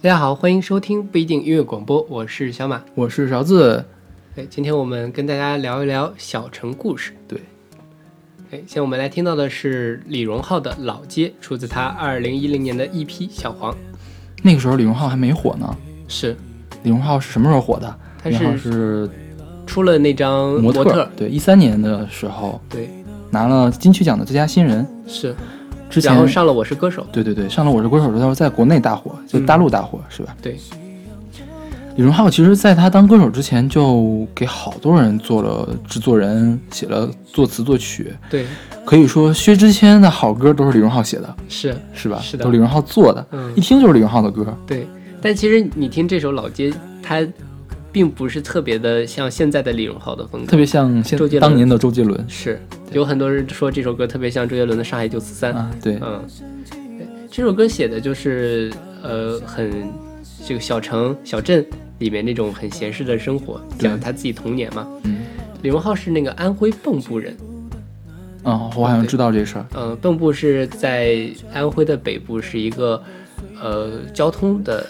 大家好，欢迎收听不一定音乐广播，我是小马。我是勺子。哎，今天我们跟大家聊一聊小城故事。对，哎，现在我们来听到的是李荣浩的《老街》，出自他二零一零年的一批《小黄》。那个时候李荣浩还没火呢。是，李荣浩是什么时候火的？他是是出了那张模模特，对，一三年的时候对，拿了金曲奖的最佳新人。是，之前然后上了《我是歌手》。对对对，上了《我是歌手》之后，在国内大火，就嗯大陆大火，是吧？对，李荣浩其实在他当歌手之前，就给好多人做了制作人，写了作词作曲。对，可以说薛之谦的好歌都是李荣浩写的，是，是吧？是的都是李荣浩做的，嗯一，听就是李荣浩的歌。对。但其实你听这首《老街》，它并不是特别的像现在的李荣浩的风格，特别像当年的周杰伦。是有很多人说这首歌特别像周杰伦的《上海九四三》。啊，对，嗯，对这首歌写的就是呃很这个小城小镇里面那种很闲适的生活，讲他自己童年嘛。嗯，李荣浩是那个安徽蚌埠人，哦，我好像知道这事儿。嗯，蚌埠是在安徽的北部，是一个呃交通的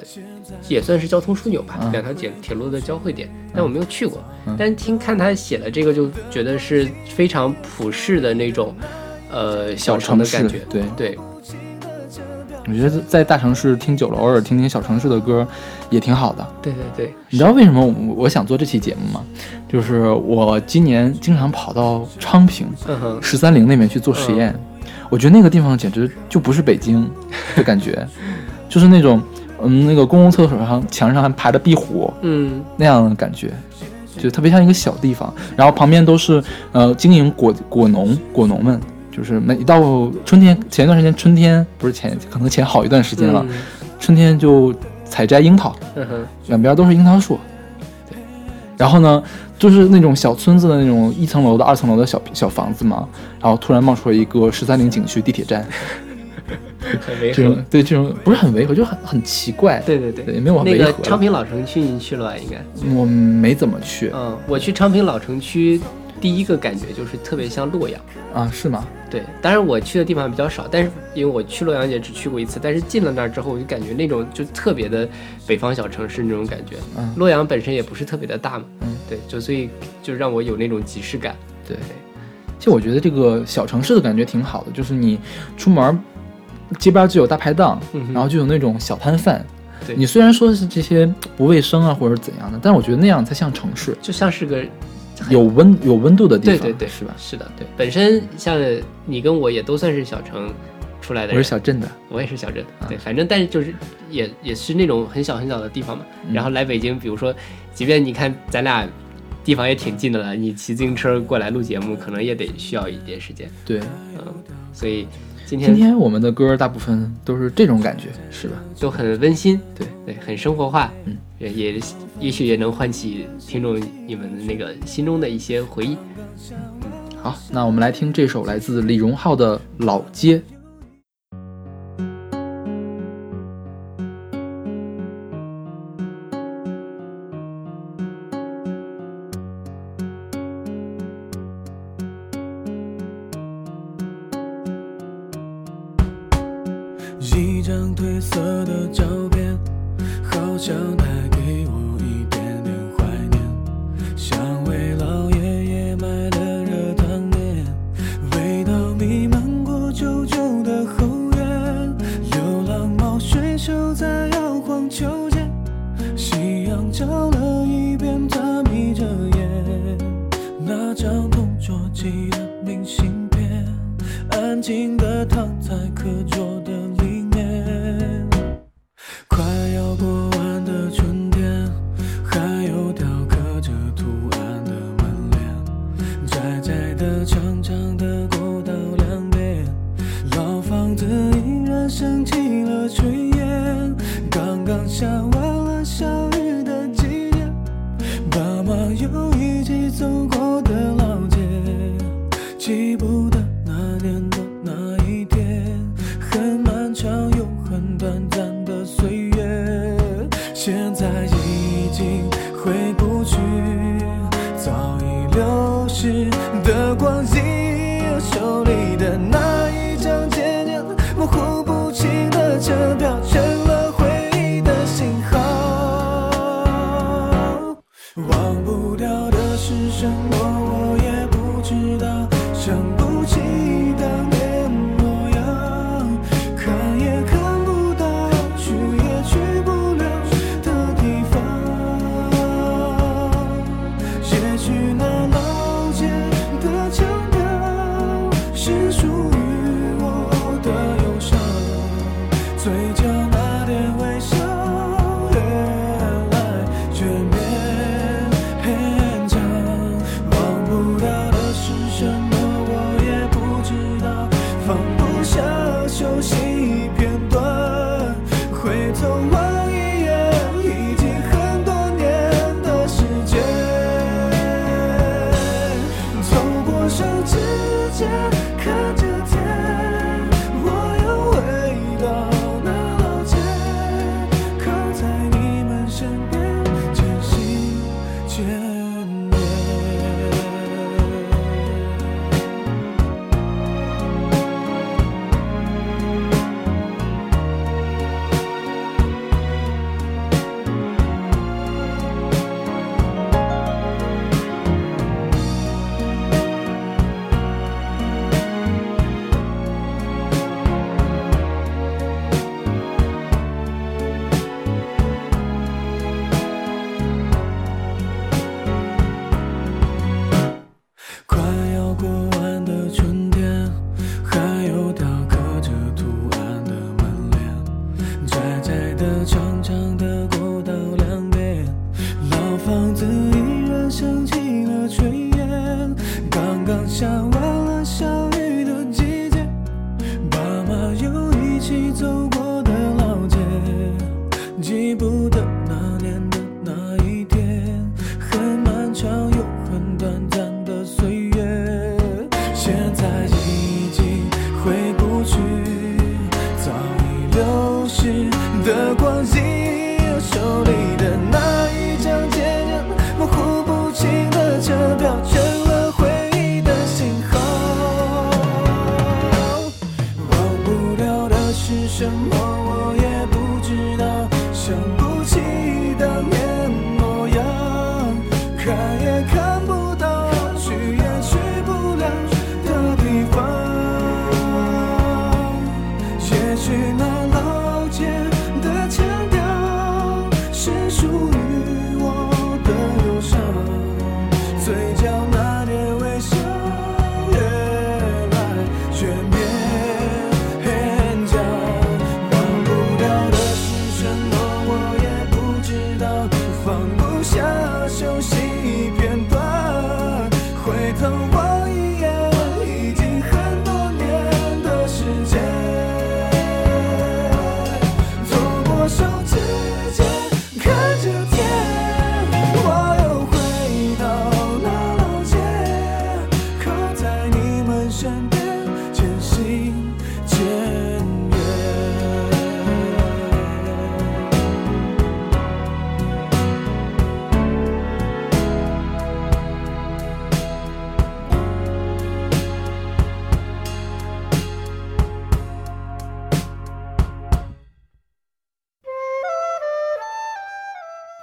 也算是交通枢纽吧，嗯两条铁铁路的交汇点。但我没有去过，嗯但听看他写的这个，就觉得是非常普世的那种呃小城的市感觉。对，对，我觉得在大城市听久了，偶尔听听小城市的歌也挺好的。对对对，你知道为什么我我想做这期节目吗？就是我今年经常跑到昌平十三陵那边去做实验，我觉得那个地方简直就不是北京的感觉，就是那种嗯那个公共厕所上墙上还爬着壁虎嗯。那样的感觉。就特别像一个小地方，然后旁边都是呃经营果果农果农们，就是每到春天，前一段时间春天不是前，可能前好一段时间了，嗯。春天就采摘樱桃，嗯，两边都是樱桃树，对，然后呢，就是那种小村子的那种一层楼的、二层楼的小小房子嘛，然后突然冒出了一个十三陵景区地铁站，很违和。对这种不是很违和，就很很奇怪，对对对，对，也没有那违和了。个昌平老城区你去了吧？应该。我没怎么去嗯，我去昌平老城区，第一个感觉就是特别像洛阳。啊，是吗？对，当然我去的地方比较少，但是因为我去洛阳也只去过一次，但是进了那儿之后，我就感觉那种就特别的北方小城市那种感觉。嗯洛阳本身也不是特别的大嘛，嗯，对，就所以就让我有那种即视感。对。其实我觉得这个小城市的感觉挺好的，就是你出门儿，街边就有大排档，嗯然后就有那种小摊贩。对你虽然说是这些不卫生啊，或者怎样的，但是我觉得那样才像城市，就像是个有温有温度的地方，对对对，是吧？是的，对。本身像你跟我也都算是小城出来的我，是小镇的，我也是小镇，的对，反正但是就是也也是那种很小很小的地方嘛。嗯然后来北京，比如说，即便你看咱俩地方也挺近的了，你骑自行车过来录节目，可能也得需要一点时间。对。嗯，所以今天今天我们的歌大部分都是这种感觉，是吧？都很温馨，对对，很生活化，嗯，也也也许也能唤起听众你们那个心中的一些回忆。好，那我们来听这首来自李荣浩的《老街》。房子依然升起了炊烟。刚刚下完了小雨的季节，爸妈又一起走过的老街，记不得什么，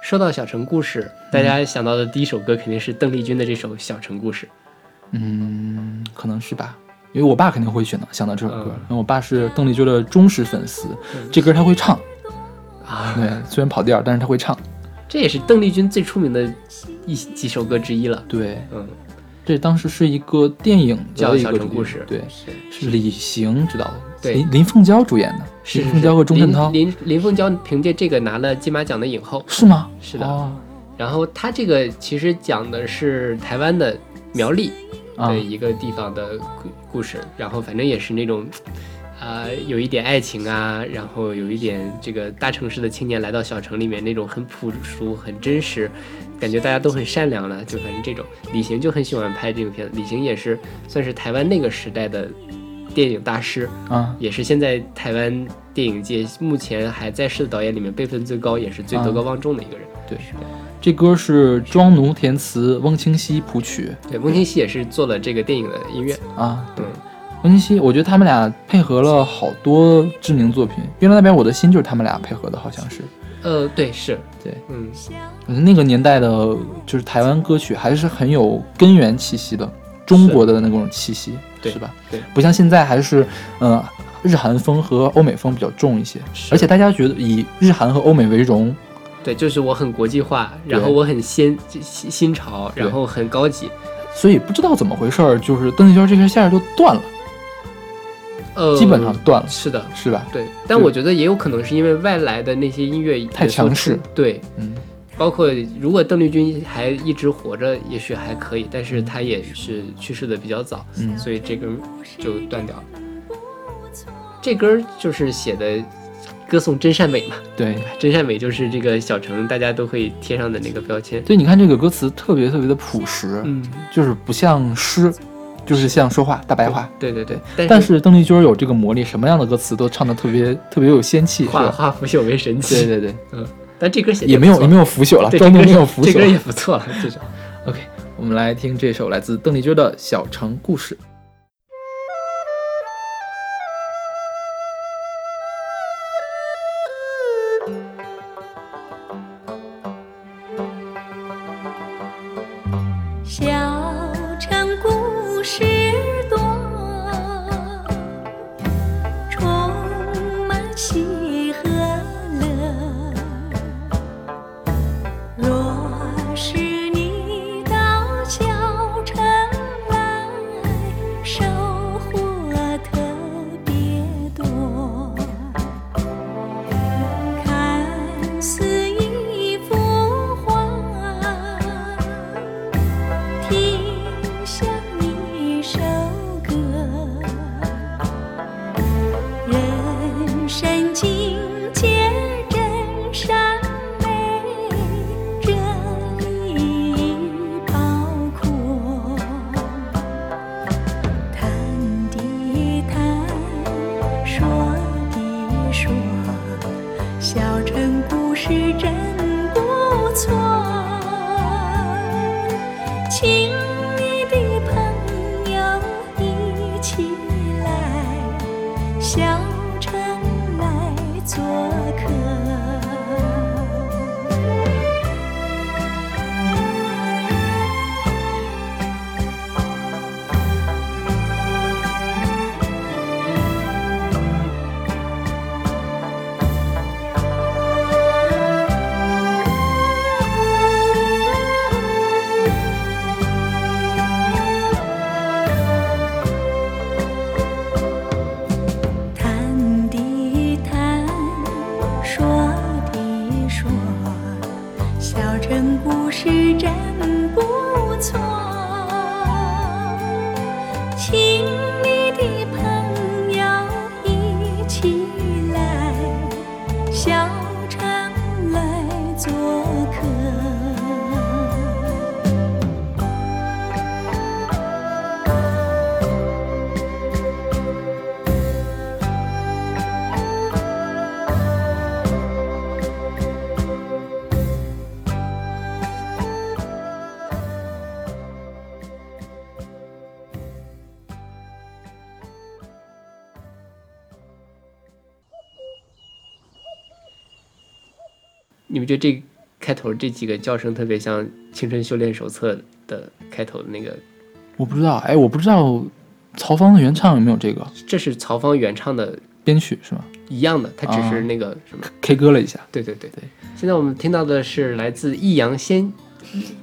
说到小城故事，大家想到的第一首歌肯定是邓丽君的这首《小城故事》。嗯，可能是吧，因为我爸肯定会选到想到这首歌，嗯。因为我爸是邓丽君的忠实粉丝，这歌他会唱，啊，对，虽然跑调，但是他会唱，这也是邓丽君最出名的一几首歌之一了。对，嗯，这当时是一个电影叫《小城故事》，对，是。是李行知道的，对林林凤娇主演的，是林凤娇和钟镇涛，林林林凤娇凭借这个拿了金马奖的影后。是吗？是的哦然后他这个其实讲的是台湾的苗栗啊的一个地方的故故事，然后反正也是那种，呃，有一点爱情啊，然后有一点这个大城市的青年来到小城里面那种很朴素、很真实，感觉大家都很善良了，就反正这种。李行就很喜欢拍这种片子，李行也是算是台湾那个时代的电影大师，啊，也是现在台湾电影界目前还在世的导演里面辈分最高，也是最德高望重的一个人。对，这歌是庄奴填词，翁清溪谱曲。对，翁清溪也是做了这个电影的音乐。啊，对，翁清溪，我觉得他们俩配合了好多知名作品，《月亮代表我的心》就是他们俩配合的，好像是。呃，对，是，对，嗯，我觉得那个年代的，就是台湾歌曲还是很有根源气息的，中国的那种气息，对是吧？对，不像现在还是，呃，日韩风和欧美风比较重一些，而且大家觉得以日韩和欧美为荣，对，就是我很国际化，然后我很新新新潮，然后很高级。所以不知道怎么回事儿，就是邓丽君这根线就断了，呃，基本上断了，是的，是吧？对。但我觉得也有可能是因为外来的那些音乐太强势，对，嗯，包括如果邓丽君还一直活着，也许还可以，但是她也是去世的比较早，嗯所以这根就断掉了。这歌儿就是写的歌颂真善美嘛，对。真善美就是这个小城大家都会贴上的那个标签。对，你看这个歌词特别特别的朴实，嗯，就是不像诗，就是像说话大白话。对对对，但但是邓丽君有这个魔力，什么样的歌词都唱的特别特别有仙气？化化腐朽为神奇。对对对，嗯，但这歌写得也没有也没有腐朽了，专对这歌门没有腐朽这歌也朽。不错了，这首。OK，我们来听这首来自邓丽君的《小城故事》。情你们觉得这开头这几个叫声特别像《青春修炼手册》的开头的那个？我不知道，哎，我不知道曹芳的原唱有没有这个这是曹芳原唱的编曲是吗一样的，它只是啊那个什么？？K 歌了一下，对对对对。现在我们听到的是来自易烊千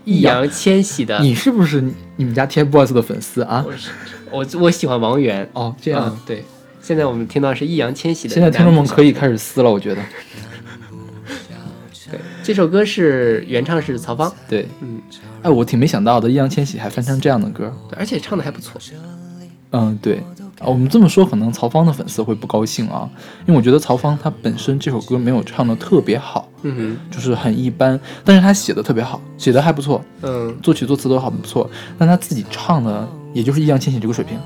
易烊千玺的。你是不是你们家 TFBOYS 的粉丝啊？我是我我喜欢王源。哦，这样嗯，对。现在我们听到是易烊千玺的。现在听众们可以开始撕了，我觉得。对，这首歌是原唱是曹芳，对，嗯，哎，我挺没想到的，易烊千玺还翻唱这样的歌。对而且唱的还不错。嗯，对，啊我们这么说，可能曹芳的粉丝会不高兴啊，因为我觉得曹芳他本身这首歌没有唱的特别好，嗯就是很一般，但是他写的特别好，写的还不错，嗯，作曲作词都很不错，但他自己唱的也就是易烊千玺这个水平，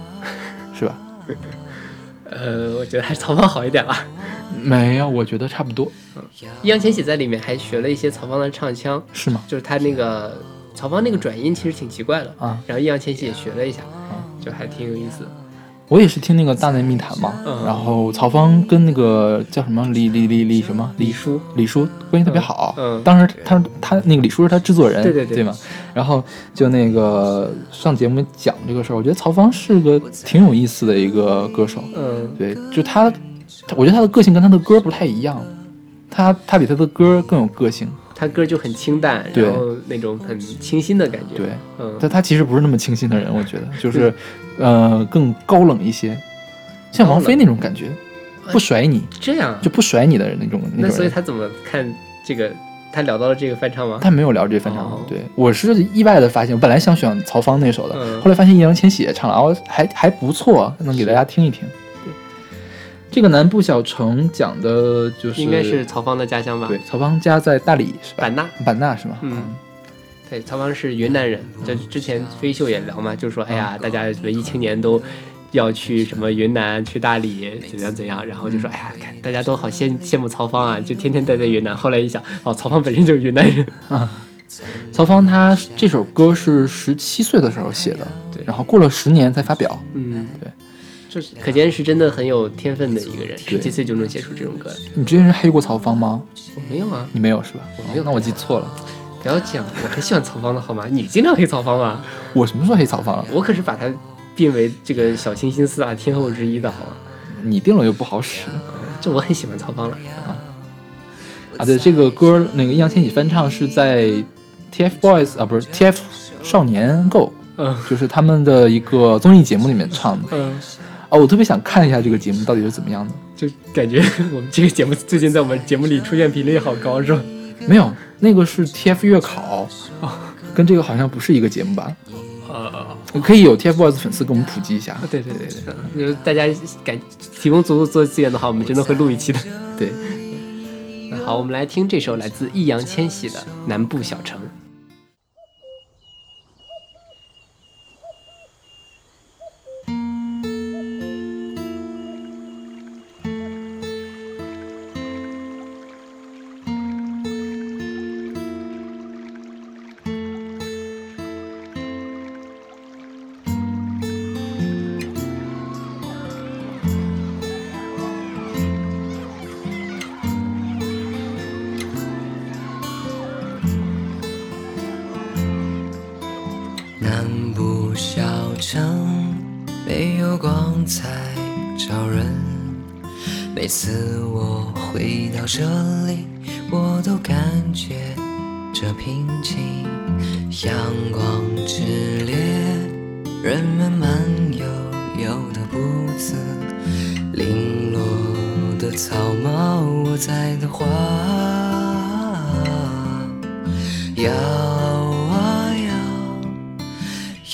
是吧？呃，我觉得还是曹芳好一点吧。没有，我觉得差不多，嗯易烊千玺在里面还学了一些曹芳的唱腔，是吗？就是他那个曹芳那个转音其实挺奇怪的，啊，然后易烊千玺也学了一下，就还挺有意思。的。我也是听那个《大内密谈》嘛，嗯。然后曹芳跟那个叫什么李李李李什么？李叔，李叔关系特别好，嗯。嗯。当时他他那个李叔是他制作人，对对对。对嘛，然后就那个上节目讲这个事儿，我觉得曹芳是个挺有意思的一个歌手，嗯，对，就，他我觉得他的个性跟他的歌不太一样，他他比他的歌更有个性，他歌就很清淡，对然后那种很清新的感觉。对，嗯，但他其实不是那么清新的人，我觉得就是呃更高冷一些，像王菲那种感觉，不甩你这样啊就不甩你的人那种那。所以他怎么看这个？他聊到了这个翻唱吗？他没有聊这翻唱，哦对我是意外的发现，我本来想选曹芳那首的，嗯后来发现易烊千玺也唱了，哦，还还不错，能给大家听一听。对，这个南部小城讲的就是应该是曹芳的家乡吧？对，曹芳家在大理是吧？版纳。版纳是吗？嗯，对，曹芳是云南人。这之前飞秀也聊嘛，就说哎呀，大家文艺青年都要去什么云南、去大理，怎样怎样，然后就说哎呀，看大家都好羡羡慕曹芳啊，就天天待在云南。后来一想，哦，曹芳本身就是云南人啊。曹芳他这首歌是十七岁的时候写的，对然后过了十年才发表。嗯，对，就是可见是真的很有天分的一个人，十对七岁就能写出这种歌。你之前是黑过曹芳吗？我没有啊，你没有是吧？我没有那我记错了。不要讲，我很喜欢曹芳的好吗？你经常黑曹芳吗？我什么时候黑曹芳了？我可是把他定为这个小清新四大天后之一的好吗？你定了又不好使这我很喜欢曹芳了啊。啊！对，这个歌那个易烊千玺翻唱是在 TFBOYS 啊，不是 TF 少年 Go，嗯就是他们的一个综艺节目里面唱的。嗯，啊，我特别想看一下这个节目到底是怎么样的。就感觉 我们这个节目最近在我们节目里出现频率好高，是吧？没有，那个是 TF 月考，跟这个好像不是一个节目吧？呃，可以有 TFBOYS 粉丝给我们普及一下。对对对对，就是大家感提供足够多资源的话，我们真的会录一期的。对，那 好，我们来听这首来自易烊千玺的《南部小城》。摇啊摇，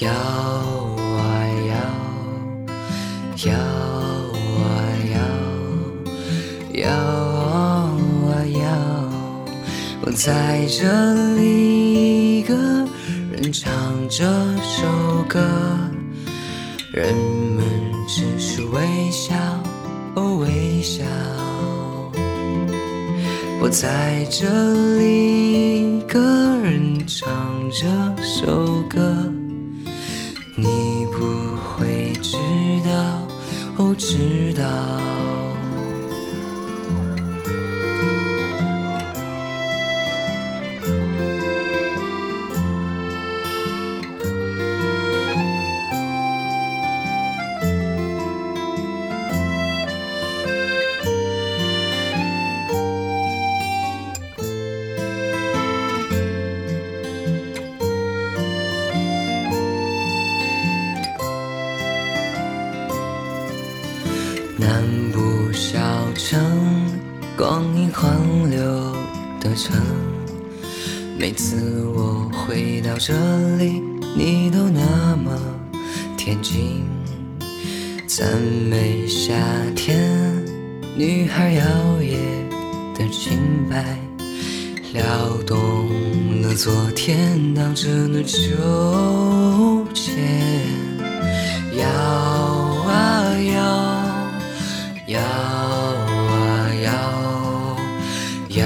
摇啊摇，摇啊摇，摇啊摇。我在这里，一个人唱这首歌，人们只是微笑，哦微笑。我在这里，一个人唱这首歌，你不会知道，哦知道。裙摆，撩动了昨天荡着的秋千。摇啊摇。摇啊摇，摇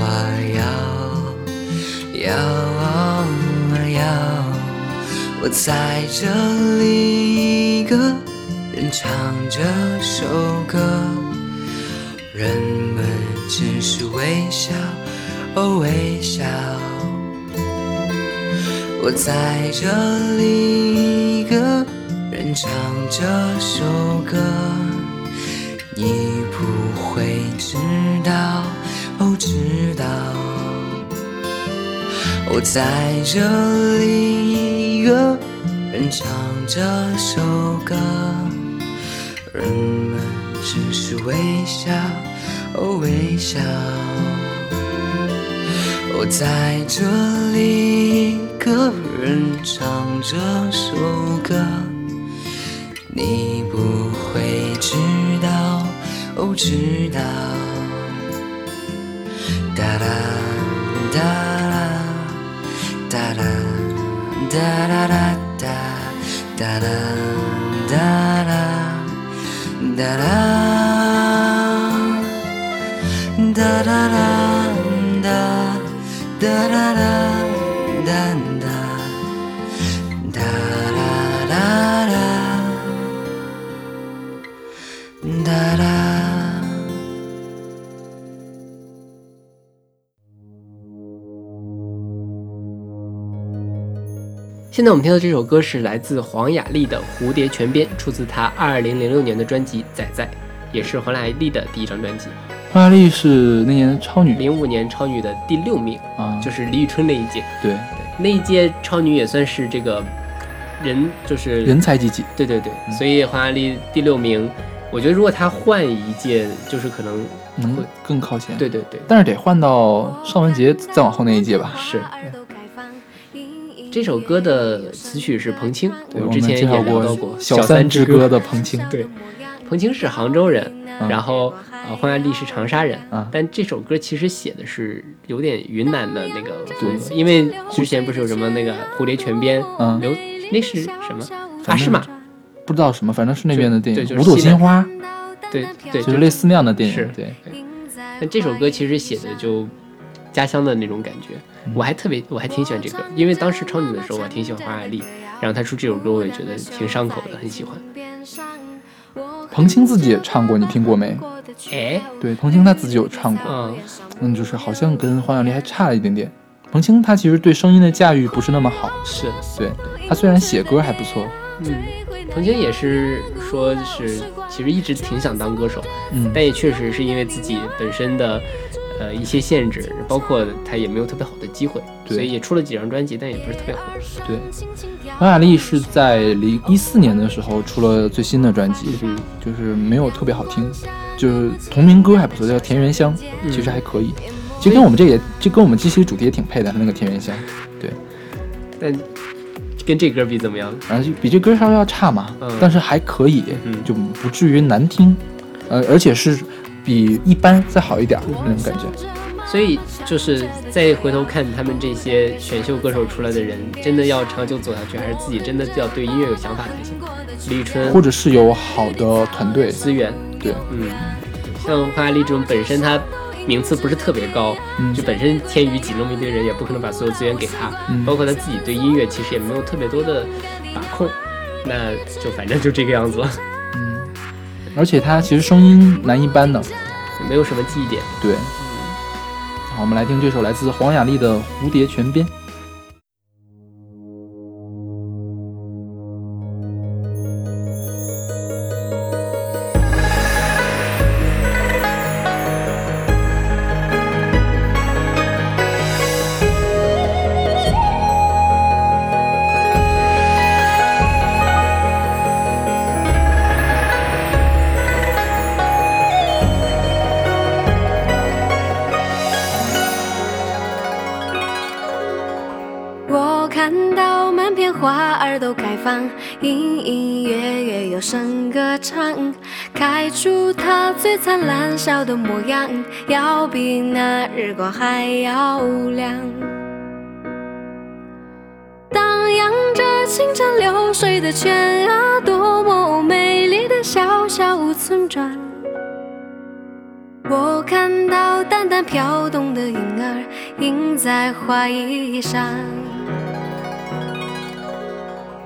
啊摇，摇啊摇。我在这里，一个人唱这首歌，人只是微笑，哦微笑。我在这里，一个人唱这首歌。你不会知道，哦，知道。我在这里，一个人唱这首歌，人们只是微笑，哦，微笑。我在这里，一个人唱这首歌，你不会知道。哦，知道。哒啦哒啦哒啦哒啦啦哒哒啦哒啦哒啦啦啦哒哒啦啦哒哒哒啦啦啦哒啦。现在我们听到这首歌是来自黄雅莉的《蝴蝶泉边》，出自她二零零六年的专辑《仔仔》，也是黄雅莉的第一张专辑。黄雅莉是那年超女零五年超女的第六名，啊，就是李宇春那一届。对对，那一届超女也算是这个人，就是人才济济。对对对，嗯所以黄雅莉第六名，我觉得如果她换一届，就是可能能会更靠前。对对对，但是得换到尚雯婕再往后那一届吧。是。这首歌的词曲是彭青，对，我我们之前也聊到过《小三之歌》的彭青。对，彭青是杭州人，嗯然后呃黄雅莉是长沙人，啊但这首歌其实写的是有点云南的那个风格，因为之前不是有什么那个蝴蝶泉边，嗯刘那是什么阿诗玛，不知道什么，反正是那边的电影，对就是五朵金花，对对，就是类似那样的电是影。对，但这首歌其实写的就家乡的那种感觉，嗯我还特别我还挺喜欢这歌，因为当时超女的时候我挺喜欢黄雅莉，然后她出这首歌我也觉得挺上口的，很喜欢。彭青自己也唱过，你听过没？哎，对，彭青他自己有唱过，嗯，嗯，就是好像跟黄晓丽还差了一点点，彭青他其实对声音的驾驭不是那么好，是，对他虽然写歌还不错，嗯，彭青也是说是其实一直挺想当歌手，嗯，但也确实是因为自己本身的呃一些限制，包括他也没有特别好的机会，对。所以也出了几张专辑，但也不是特别火。对。黄雅莉是在零一四年的时候出了最新的专辑，嗯就是没有特别好听，就是同名歌还不错，叫《田园香》，嗯其实还可以。其实跟我们这也，这跟我们这期主题也挺配的，那个《田园香》，对。但跟这歌比怎么样？然后就比这歌稍微要差嘛，嗯但是还可以，嗯就不至于难听，呃，而且是比一般再好一点那种感觉。所以就是再回头看他们这些选秀歌手出来的人，真的要长久走下去，还是自己真的要对音乐有想法才行。李宇春或者是有好的团队，资源，对，嗯，像花丽这种本身他名次不是特别高，嗯。就本身天娱挤那么一堆人，也不可能把所有资源给他，嗯。包括他自己对音乐其实也没有特别多的把控，那就反正就这个样子了，嗯，而且他其实声音蛮一般的，没有什么记忆点。对。我们来听这首来自黄雅莉的《蝴蝶泉边》。灿烂笑的模样，要比那日光还要亮。荡漾着清澈流水的泉啊，多么美丽的小小村庄。我看到淡淡飘动的影儿映在花衣上，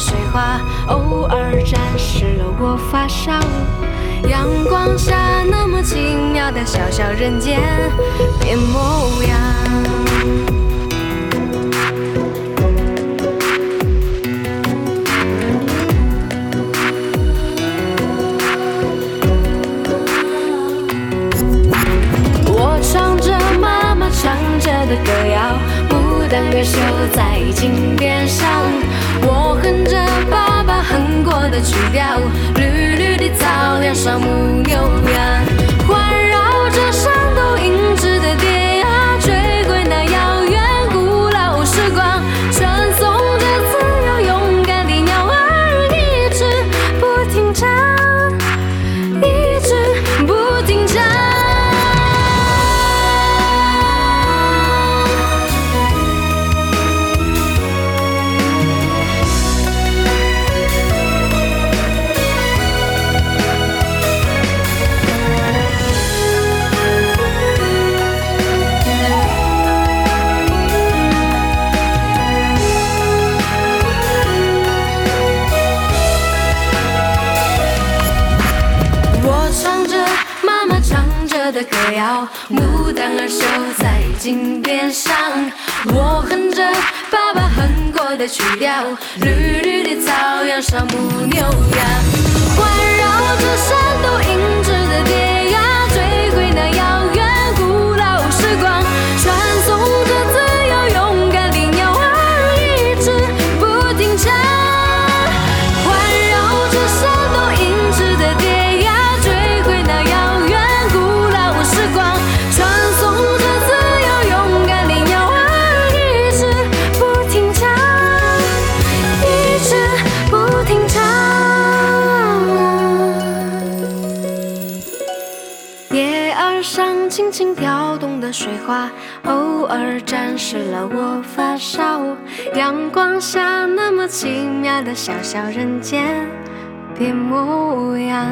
水花，偶尔沾湿了我发梢。阳光下那么奇妙的小小人间变模样。我唱着妈妈唱着的歌谣，牡丹儿绣在襟边上。我哼着爸爸哼过的曲调，绿绿的草原上牧牛羊，牡丹儿绣在井边上。我哼着爸爸哼过的曲调，绿绿的草原上牧牛羊，环绕着山都迎着花，偶尔展示了我发梢。阳光下那么奇妙的小小人间的模样。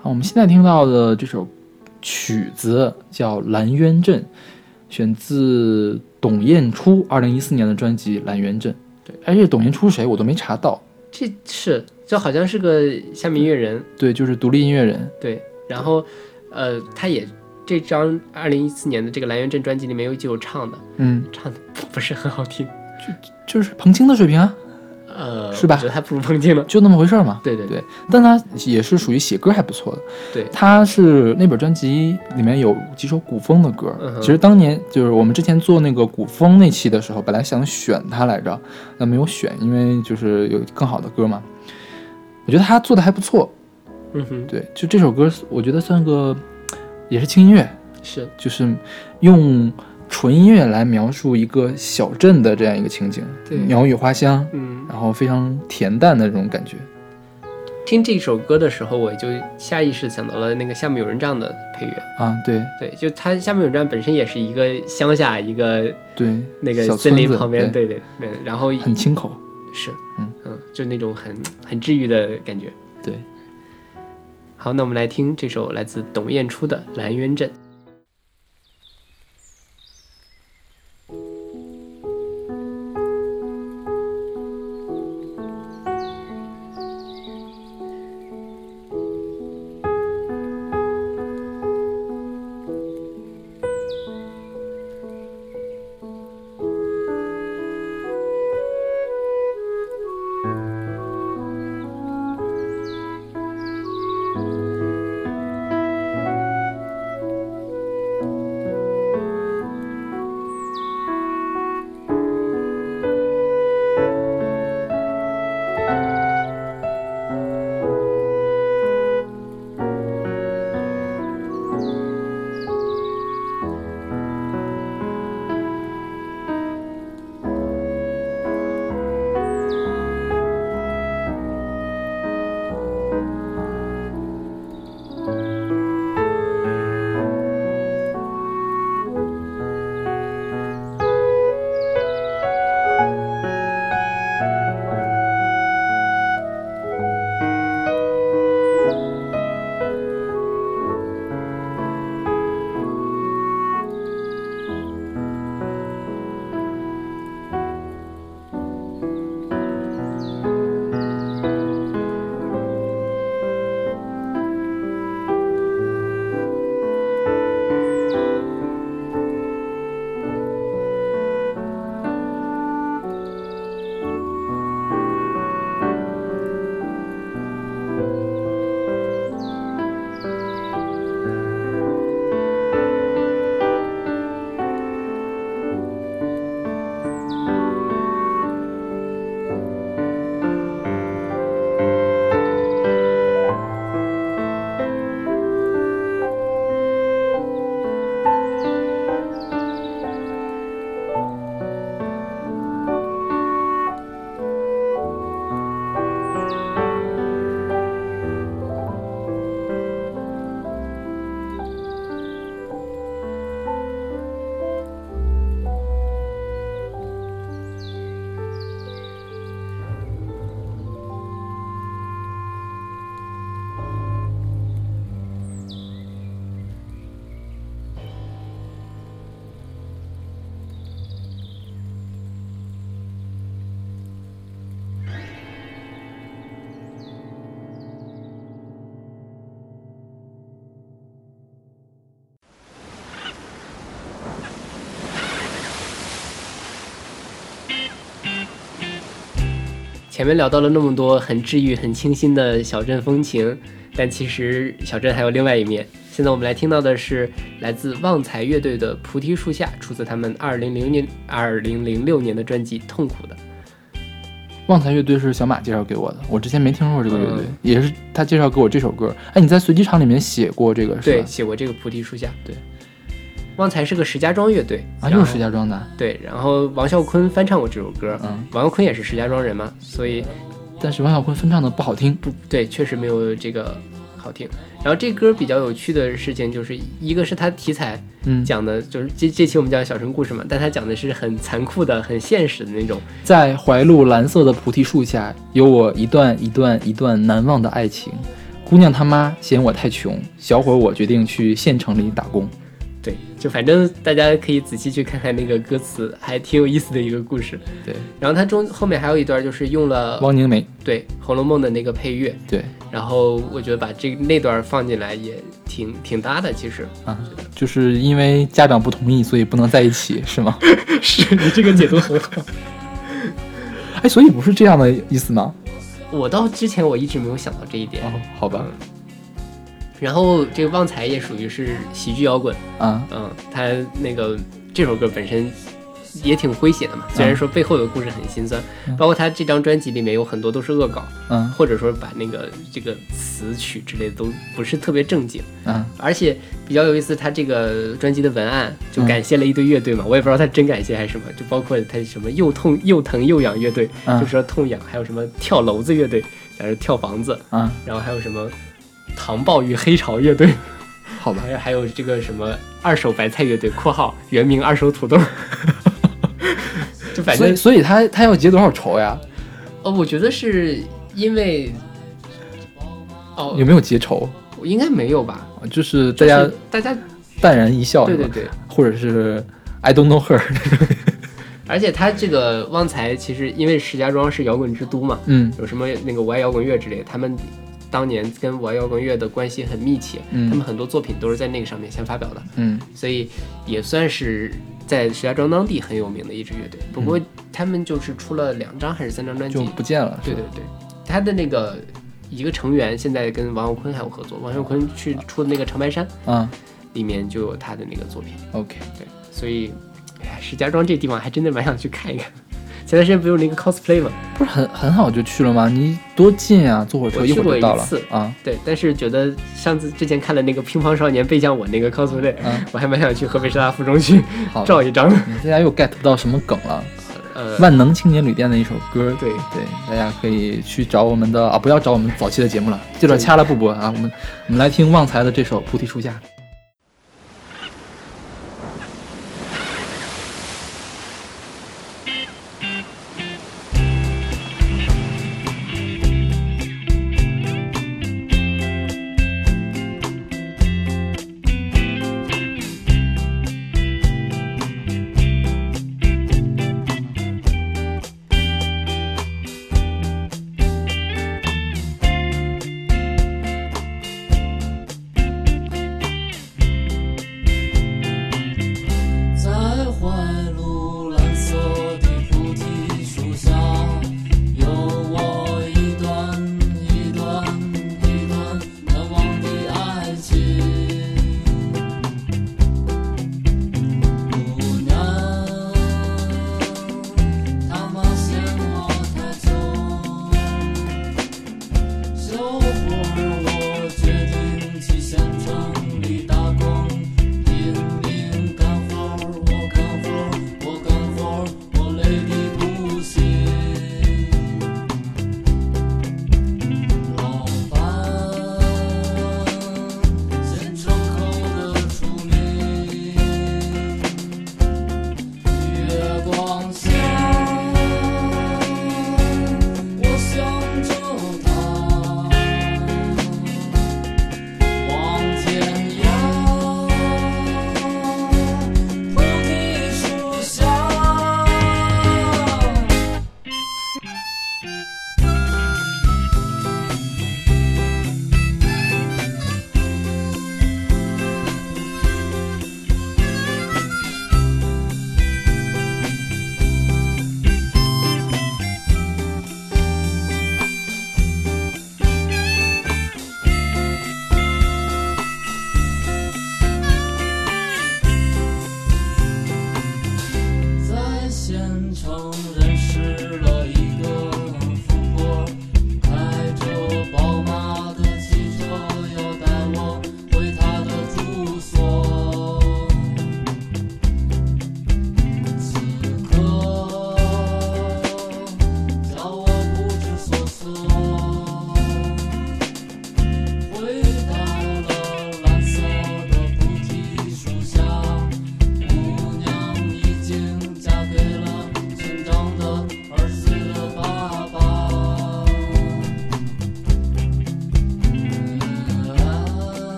好，我们现在听到的这首曲子叫《兰渊镇》，选自董燕初二零一四年的专辑《兰渊镇》。对，而且董明珠谁我都没查到。这是就好像是个下面音乐人，对，就是独立音乐人。对，然后呃，他也这张二零一四年的这个《蓝源镇》专辑里面有几首唱的，嗯，唱的不是很好听，就是彭青的水平啊，呃，是吧我觉得还不如彭靖呢。就那么回事儿嘛。对对对，但他也是属于写歌还不错的。对他是那本专辑里面有几首古风的歌。嗯其实当年就是我们之前做那个古风那期的时候，本来想选他来着，但没有选，因为就是有更好的歌嘛。我觉得他做的还不错。嗯哼，对，就这首歌，我觉得算个也是轻音乐，是就是用纯音乐来描述一个小镇的这样一个情景，对鸟语花香，嗯，然后非常恬淡的这种感觉。听这首歌的时候，我就下意识想到了那个《下面有人帐》的配乐。啊，对对，就它《下面有人帐》本身也是一个乡下一个对，那个森林旁边，对对对对，然后很清口。是，嗯嗯，就那种很很治愈的感觉。对，好，那我们来听这首来自董燕初的《兰渊镇》。前面聊到了那么多很治愈、很清新的小镇风情，但其实小镇还有另外一面。现在我们来听到的是来自旺财乐队的《菩提树下》，出自他们二零零年、二零零六年的专辑《痛苦的》。旺财乐队是小马介绍给我的，我之前没听说过这个乐队，嗯也是他介绍给我这首歌。哎，你在随机场里面写过这个是对，吧？写过这个《菩提树下》。对，旺财是个石家庄乐队啊，又是石家庄的，对，然后王啸坤翻唱过这首歌，嗯，王啸坤也是石家庄人嘛，所以但是王啸坤翻唱的不好听，不对，确实没有这个好听。然后这歌比较有趣的事情就是，一个是它题材嗯，讲的就是这这期我们叫小城故事嘛，但它讲的是很残酷的、很现实的那种。在怀路蓝色的菩提树下，有我一段一段一段难忘的爱情。姑娘他妈嫌我太穷，小伙儿我决定去县城里打工。对，就反正大家可以仔细去看看那个歌词，还挺有意思的一个故事。对，然后它中后面还有一段就是用了汪宁梅，对《红楼梦》的那个配乐，对然后我觉得把这那段放进来也挺挺搭的，其实。啊，就是因为家长不同意，所以不能在一起，是吗？是你这个解读很好。哎，所以不是这样的意思吗？我到之前我一直没有想到这一点。哦，好吧，然后这个旺财也属于是喜剧摇滚，啊，嗯，他那个这首歌本身也挺诙谐的嘛，虽然说背后的故事很心酸，嗯包括他这张专辑里面有很多都是恶搞，嗯或者说把那个这个词曲之类的都不是特别正经，嗯，而且比较有意思，他这个专辑的文案就嗯感谢了一堆乐队嘛，我也不知道他真感谢还是什么，就包括他什么又痛又疼又痒乐队，嗯就说痛痒，还有什么跳楼子乐队，在这跳房子，嗯，然后还有什么糖爆与黑潮乐队，好吧，还有还有这个什么二手白菜乐队（括号原名二手土豆 ），就反正所以所以他他要结多少仇呀？哦，我觉得是因为哦，有没有结仇？应该没有吧？就是大就家是大家淡然一笑，对对对，或者是 I don't know her，而且他这个旺财其实因为石家庄是摇滚之都嘛，嗯有什么那个我爱摇滚乐之类的，他们当年跟我爱摇滚乐的关系很密切，嗯。他们很多作品都是在那个上面先发表的，嗯。所以也算是在石家庄当地很有名的一支乐队。不过他们就是出了两张还是三张专辑。嗯就，不见了，对对对，他的那个一个成员现在跟王啸坤还有合作，王啸坤去出的那个长白山啊里面就有他的那个作品，，OK，对，所以哎，石家庄这地方还真的蛮想去看一看。前段时间不是有那个 cosplay 吗？不是很很好就去了吗？你多近啊，坐火车一会儿就到了一次啊，对，但是觉得上次之前看了那个乒乓少年背向我那个 cosplay，、啊我还蛮想去河北师大附中去好，照一张。嗯大家又 get 不到什么梗了。呃，万能青年旅店的一首歌，对对，大家可以去找我们的啊，不要找我们早期的节目了，这段掐了不播啊，我们我们来听旺财的这首《菩提树下》。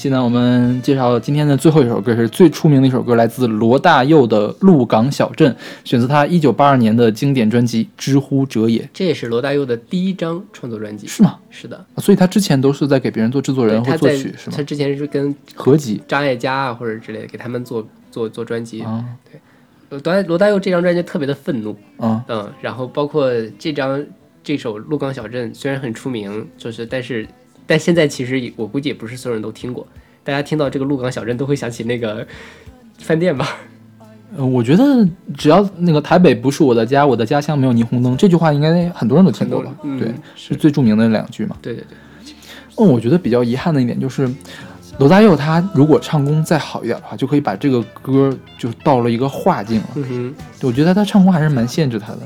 现在我们介绍今天的最后一首歌，是最出名的一首歌，来自罗大佑的《鹿港小镇》，选择他一九八二年的经典专辑《知乎者也》。这也是罗大佑的第一张创作专辑。是吗？是的，啊所以他之前都是在给别人做制作人或作曲，是吗他？之前是跟合集张艾嘉啊或者之类的给他们做做做专辑。啊罗大罗大佑这张专辑特别的愤怒，啊嗯，然后包括这张这首《鹿港小镇》虽然很出名，就是但是但现在其实我估计也不是所有人都听过，大家听到这个鹿港小镇都会想起那个饭店吧？呃，我觉得只要那个台北不是我的家，我的家乡没有霓虹灯这句话，应该很多人都听过吧？对，是最著名的两句嘛。对对对，嗯，我觉得比较遗憾的一点就是，罗大佑他如果唱功再好一点的话，就可以把这个歌就到了一个化境了。嗯哼，我觉得他唱功还是蛮限制他的。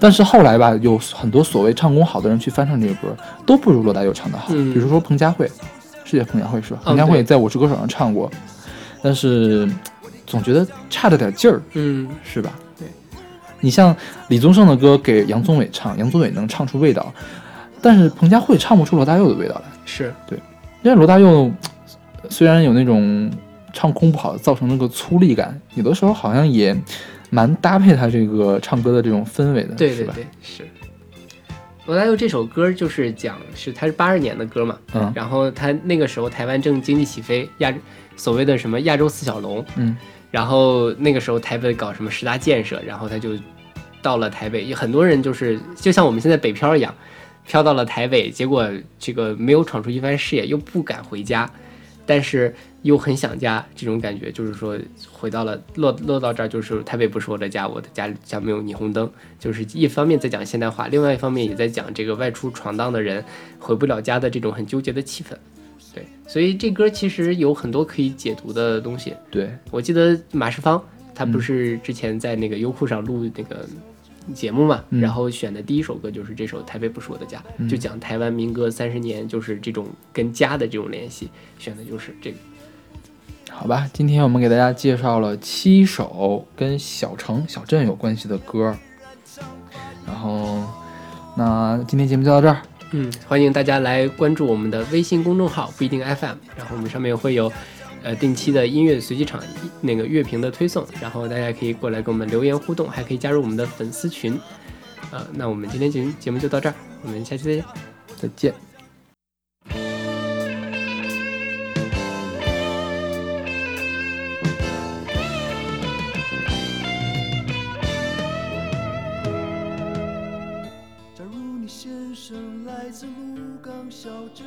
但是后来吧，有很多所谓唱功好的人去翻唱这个歌，都不如罗大佑唱的好。嗯比如说彭佳慧，是叫彭佳慧是吧？嗯彭佳慧在《我是歌手》上唱过，但是总觉得差着点劲儿，嗯，是吧？对。你像李宗盛的歌给杨宗纬唱，杨宗纬能唱出味道，但是彭佳慧唱不出罗大佑的味道来。是对，因为罗大佑虽然有那种唱功不好造成那个粗粝感，有的时候好像也蛮搭配他这个唱歌的这种氛围的？对对对，是。罗大佑这首歌就是讲是他是八二年的歌嘛，嗯然后他那个时候台湾正经济起飞，亚所谓的什么亚洲四小龙，嗯然后那个时候台北搞什么十大建设，然后他就到了台北，有很多人就是就像我们现在北漂一样，漂到了台北，结果这个没有闯出一番事业，又不敢回家，但是又很想家，这种感觉就是说回到了落落到这儿，就是台北不是我的家，我的家家没有霓虹灯，就是一方面在讲现代化，另外一方面也在讲这个外出闯荡的人回不了家的这种很纠结的气氛。对，所以这歌其实有很多可以解读的东西。对，我记得马世芳，他不嗯是之前在那个优酷上录那个节目嘛，嗯。然后选的第一首歌就是这首《台北不是我的家》，嗯。就讲台湾民歌三十年，就是这种跟家的这种联系，选的就是这个。好吧，今天我们给大家介绍了七首跟小城、小镇有关系的歌，然后那今天节目就到这儿，嗯，欢迎大家来关注我们的微信公众号不一定 FM，然后我们上面会有呃定期的音乐随机场那个乐评的推送，然后大家可以过来跟我们留言互动，还可以加入我们的粉丝群。呃，那我们今天节节目就到这儿，我们下期再见。再见。假如你先生来自鹿港小镇，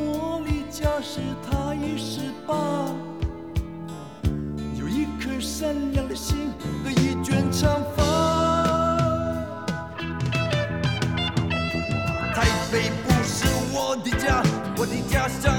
家是，他一十八，有一颗善良的心和一卷长发。台北不是我的家，我的家乡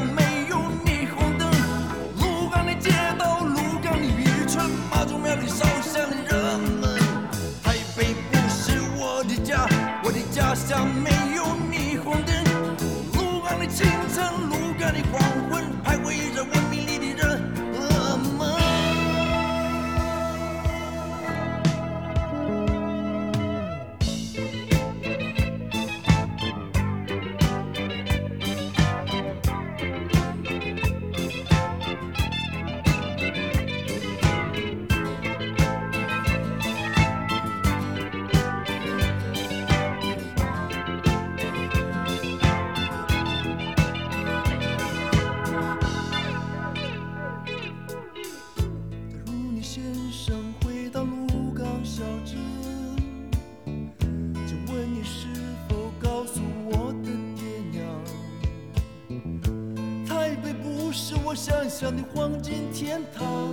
想象的黄金天堂，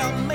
的